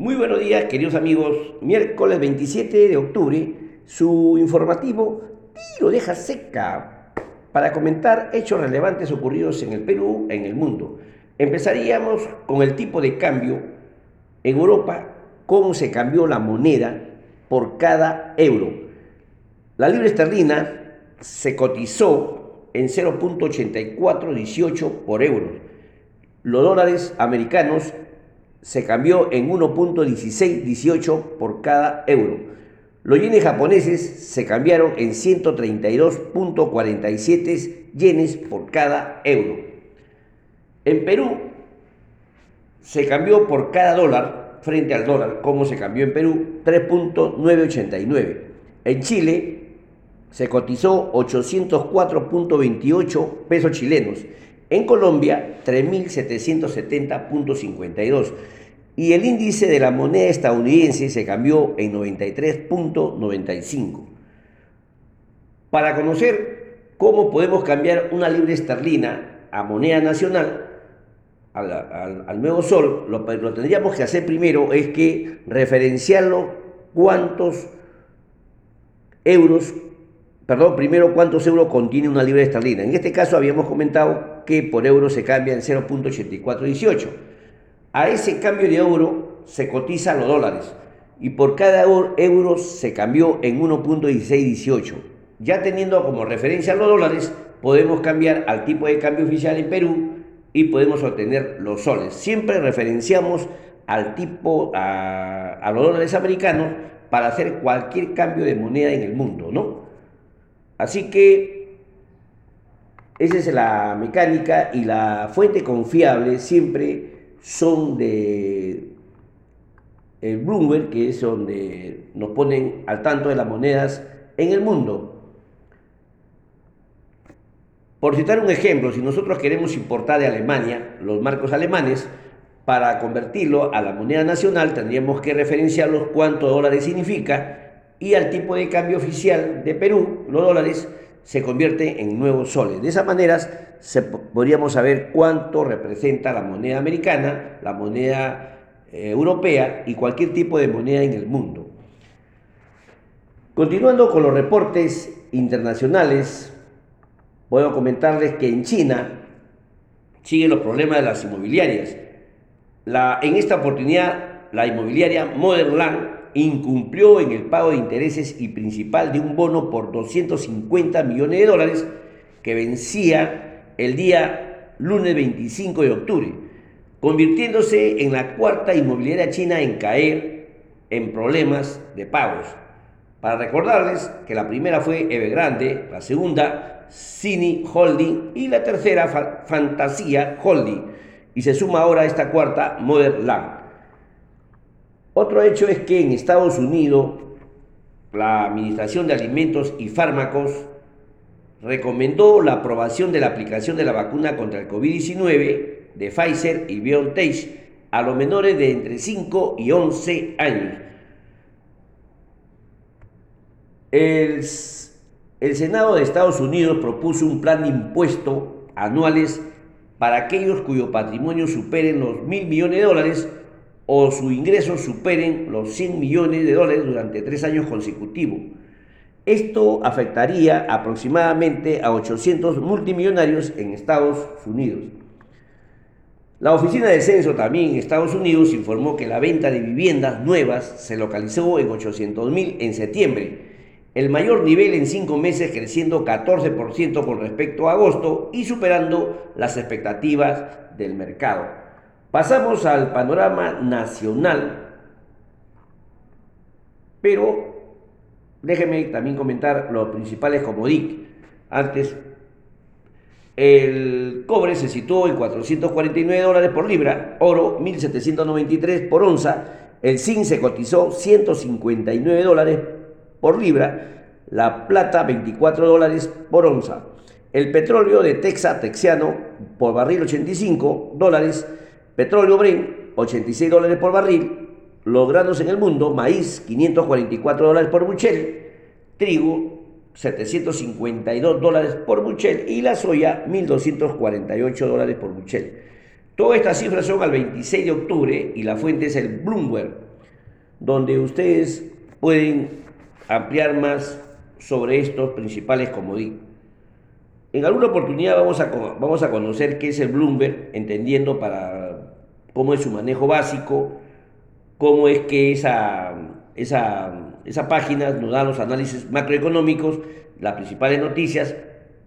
Muy buenos días, queridos amigos. Miércoles 27 de octubre, su informativo tiro deja seca para comentar hechos relevantes ocurridos en el Perú, en el mundo. Empezaríamos con el tipo de cambio en Europa, cómo se cambió la moneda por cada euro. La libra esterlina se cotizó en 0.8418 por euro. Los dólares americanos se cambió en 1.1618 por cada euro. Los yenes japoneses se cambiaron en 132.47 yenes por cada euro. En Perú se cambió por cada dólar frente al dólar, como se cambió en Perú, 3.989. En Chile se cotizó 804.28 pesos chilenos en Colombia, 3.770.52. Y el índice de la moneda estadounidense se cambió en 93.95. Para conocer cómo podemos cambiar una libra esterlina a moneda nacional, al, nuevo sol, lo, tendríamos que hacer primero es que referenciarlo cuántos euros perdón, primero cuántos euros contiene una libra esterlina. En este caso habíamos comentado que por euro se cambia en 0.8418. A ese cambio de euro se cotizan los dólares y por cada euro se cambió en 1.1618. Ya teniendo como referencia los dólares, podemos cambiar al tipo de cambio oficial en Perú y podemos obtener los soles. Siempre referenciamos al tipo, a, a los dólares americanos para hacer cualquier cambio de moneda en el mundo, ¿no? Así que esa es la mecánica y la fuente confiable siempre son de el Bloomberg, que es donde nos ponen al tanto de las monedas en el mundo. Por citar un ejemplo, si nosotros queremos importar de Alemania los marcos alemanes, para convertirlo a la moneda nacional tendríamos que referenciarlos cuánto dólares significa y al tipo de cambio oficial de Perú, los dólares, se convierte en nuevos soles. De esa manera se, podríamos saber cuánto representa la moneda americana, la moneda eh, europea y cualquier tipo de moneda en el mundo. Continuando con los reportes internacionales, puedo comentarles que en China siguen los problemas de las inmobiliarias. En esta oportunidad, la inmobiliaria Modern Land incumplió en el pago de intereses y principal de un bono por 250 millones de dólares que vencía el día lunes 25 de octubre, convirtiéndose en la cuarta inmobiliaria china en caer en problemas de pagos. Para recordarles que la primera fue Evergrande, la segunda Cine Holding y la tercera Fantasía Holding. Y se suma ahora esta cuarta Modern Land. Otro hecho es que en Estados Unidos la Administración de Alimentos y Fármacos recomendó la aprobación de la aplicación de la vacuna contra el COVID-19 de Pfizer y BioNTech a los menores de entre 5 y 11 años. El, Senado de Estados Unidos propuso un plan de impuesto anuales para aquellos cuyo patrimonio superen los mil millones de dólares o sus ingresos superen los 100 millones de dólares durante tres años consecutivos. Esto afectaría aproximadamente a 800 multimillonarios en Estados Unidos. La Oficina de Censo también en Estados Unidos informó que la venta de viviendas nuevas se localizó en 800.000 en septiembre, el mayor nivel en cinco meses creciendo 14% con respecto a agosto y superando las expectativas del mercado. Pasamos al panorama nacional, pero déjenme también comentar los principales comodic. Antes, el cobre se situó en 449 dólares por libra, oro 1793 por onza, el zinc se cotizó 159 dólares por libra, la plata 24 dólares por onza, el petróleo de Texas texiano por barril 85 dólares, Petróleo Bren, 86 dólares por barril. Los granos en el mundo, maíz, 544 dólares por buchel. Trigo, 752 dólares por buchel. Y la soya, 1.248 dólares por buchel. Todas estas cifras son al 26 de octubre y la fuente es el Bloomberg. donde ustedes pueden ampliar más sobre estos principales comodín. En alguna oportunidad vamos a, vamos a conocer qué es el Bloomberg, entendiendo para cómo es su manejo básico, cómo es que esa, esa, esa página nos da los análisis macroeconómicos, las principales noticias,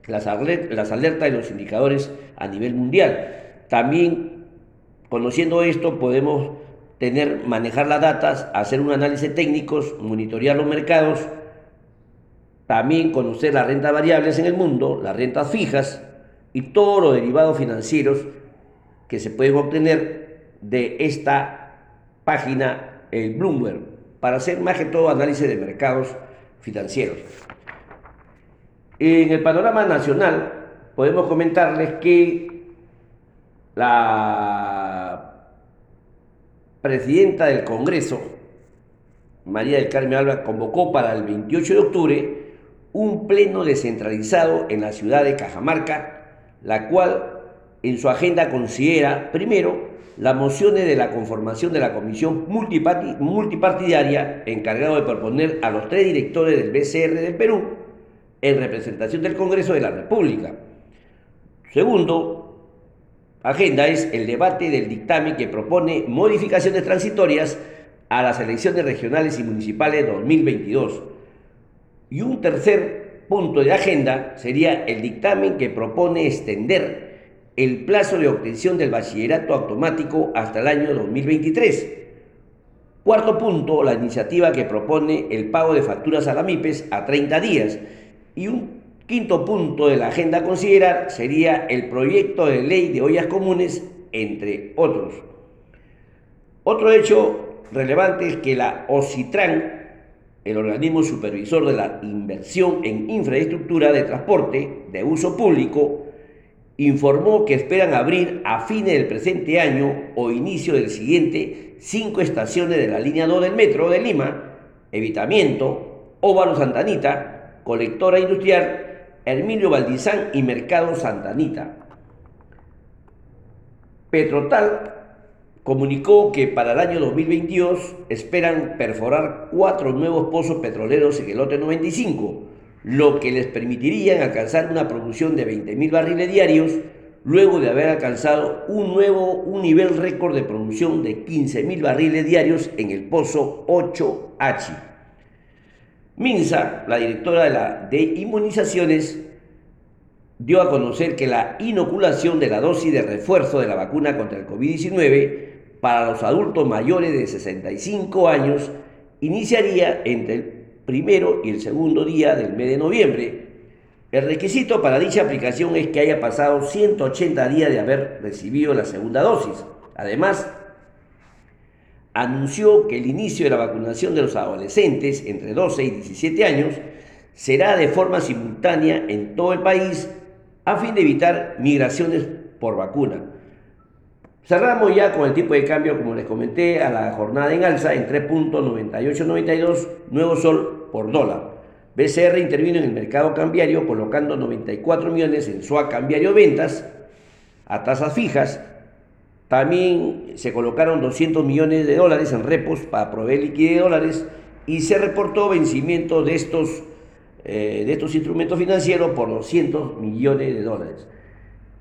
las, las alertas y los indicadores a nivel mundial. También, conociendo esto, podemos tener, manejar las datas, hacer un análisis técnico, monitorear los mercados, también conocer las rentas variables en el mundo, las rentas fijas y todos los derivados financieros que se pueden obtener de esta página, el Bloomberg, para hacer más que todo análisis de mercados financieros. En el panorama nacional podemos comentarles que la presidenta del Congreso, María del Carmen Alba, convocó para el 28 de octubre un pleno descentralizado en la ciudad de Cajamarca, la cual en su agenda considera, primero, las mociones de la conformación de la comisión multipartidaria encargado de proponer a los tres directores del BCR del Perú en representación del Congreso de la República. Segundo, agenda es el debate del dictamen que propone modificaciones transitorias a las elecciones regionales y municipales 2022 y un tercer punto de agenda sería el dictamen que propone extender el plazo de obtención del bachillerato automático hasta el año 2023. Cuarto punto, la iniciativa que propone el pago de facturas a la MIPES a 30 días. Y un quinto punto de la agenda a considerar sería el proyecto de ley de ollas comunes, entre otros. Otro hecho relevante es que la OCITRAN el organismo supervisor de la inversión en infraestructura de transporte de uso público, informó que esperan abrir a fines del presente año o inicio del siguiente cinco estaciones de la línea 2 del metro de Lima, Evitamiento, Óvalo Santanita, Colectora Industrial, Hermilio Valdizán y Mercado Santanita. Petrotal comunicó que para el año 2022 esperan perforar cuatro nuevos pozos petroleros en el lote 95, lo que les permitiría alcanzar una producción de 20.000 barriles diarios luego de haber alcanzado un nuevo un nivel récord de producción de 15.000 barriles diarios en el pozo 8H. Minsa, la directora de, de inmunizaciones, dio a conocer que la inoculación de la dosis de refuerzo de la vacuna contra el COVID-19 para los adultos mayores de 65 años iniciaría entre el primero y el segundo día del mes de noviembre. El requisito para dicha aplicación es que haya pasado 180 días de haber recibido la segunda dosis. Además, anunció que el inicio de la vacunación de los adolescentes entre 12 y 17 años será de forma simultánea en todo el país a fin de evitar migraciones por vacuna. Cerramos ya con el tipo de cambio, como les comenté, a la jornada en alza en 3.9892 nuevo sol por dólar. BCR intervino en el mercado cambiario colocando 94 millones en su cambiario ventas a tasas fijas. También se colocaron 200 millones de dólares en repos para proveer liquidez de dólares y se reportó vencimiento de estos, eh, de estos instrumentos financieros por 200 millones de dólares.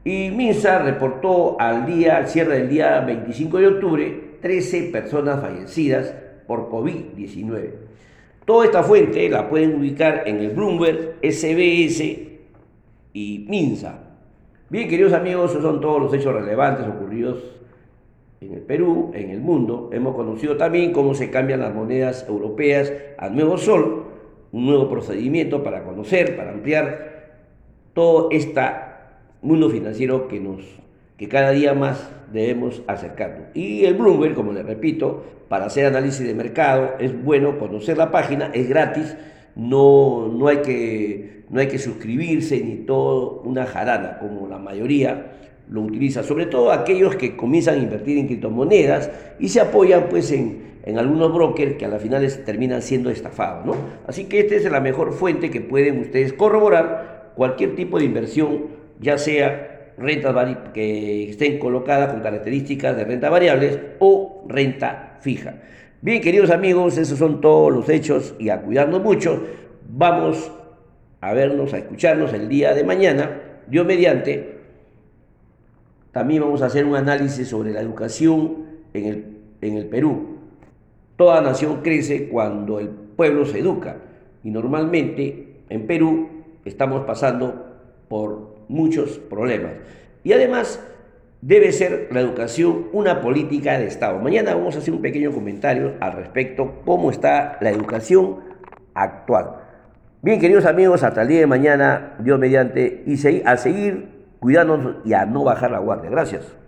Y MINSA reportó al día, al cierre del día 25 de octubre, 13 personas fallecidas por COVID-19. Toda esta fuente la pueden ubicar en el Bloomberg, SBS y MINSA. Bien, queridos amigos, esos son todos los hechos relevantes ocurridos en el Perú, en el mundo. Hemos conocido también cómo se cambian las monedas europeas al nuevo sol, un nuevo procedimiento para conocer, para ampliar toda esta mundo financiero que nos que cada día más debemos acercarnos. Y el Bloomberg, como les repito, para hacer análisis de mercado es bueno conocer la página, es gratis, no, no, hay, que, no hay que suscribirse ni todo una jarana, como la mayoría lo utiliza, sobre todo aquellos que comienzan a invertir en criptomonedas y se apoyan pues en, en algunos brokers que a las finales terminan siendo estafados. ¿no? Así que esta es la mejor fuente que pueden ustedes corroborar cualquier tipo de inversión ya sea rentas que estén colocadas con características de renta variables o renta fija. Bien, queridos amigos, esos son todos los hechos y a cuidarnos mucho. Vamos a vernos, a escucharnos el día de mañana, Dios mediante. También vamos a hacer un análisis sobre la educación en el, en el Perú. Toda nación crece cuando el pueblo se educa y normalmente en Perú estamos pasando por muchos problemas. Y además debe ser la educación una política de Estado. Mañana vamos a hacer un pequeño comentario al respecto, cómo está la educación actual. Bien, queridos amigos, hasta el día de mañana, Dios mediante, y a seguir cuidándonos y a no bajar la guardia. Gracias.